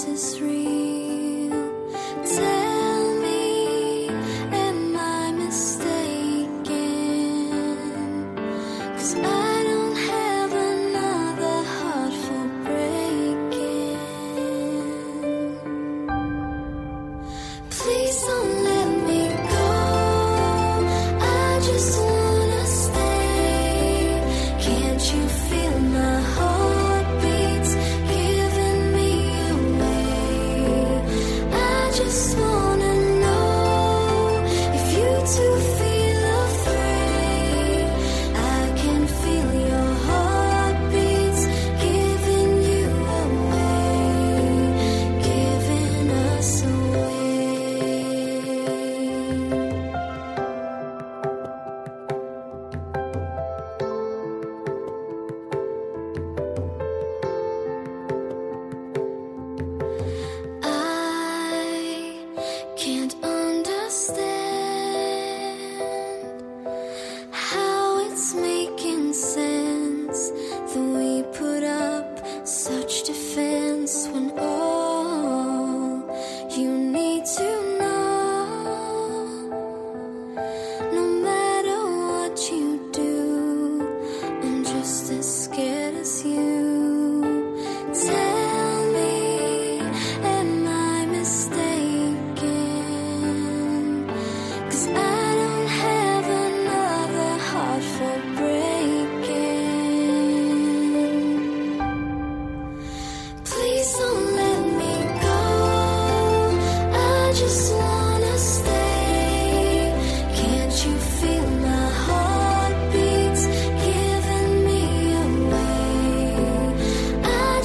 This is real. defense when all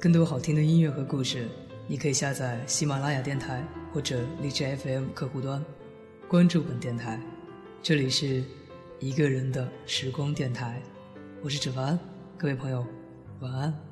更多好听的音乐和故事，你可以下载喜马拉雅电台或者荔枝 FM 客户端，关注本电台。这里是一个人的时光电台，我是芷凡，各位朋友，晚安。